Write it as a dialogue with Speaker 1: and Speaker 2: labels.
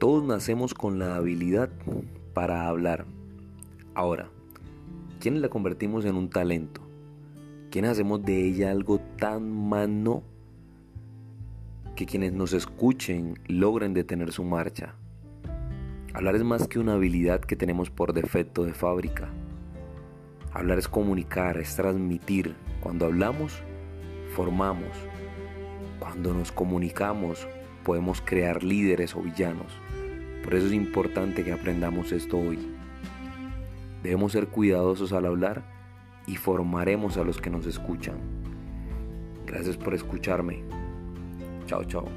Speaker 1: Todos nacemos con la habilidad para hablar. Ahora, ¿quiénes la convertimos en un talento? ¿Quiénes hacemos de ella algo tan mano que quienes nos escuchen logren detener su marcha? Hablar es más que una habilidad que tenemos por defecto de fábrica. Hablar es comunicar, es transmitir. Cuando hablamos, formamos. Cuando nos comunicamos, podemos crear líderes o villanos. Por eso es importante que aprendamos esto hoy. Debemos ser cuidadosos al hablar y formaremos a los que nos escuchan. Gracias por escucharme. Chao, chao.